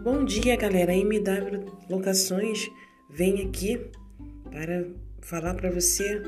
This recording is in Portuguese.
Bom dia, galera. A MW Locações vem aqui para falar para você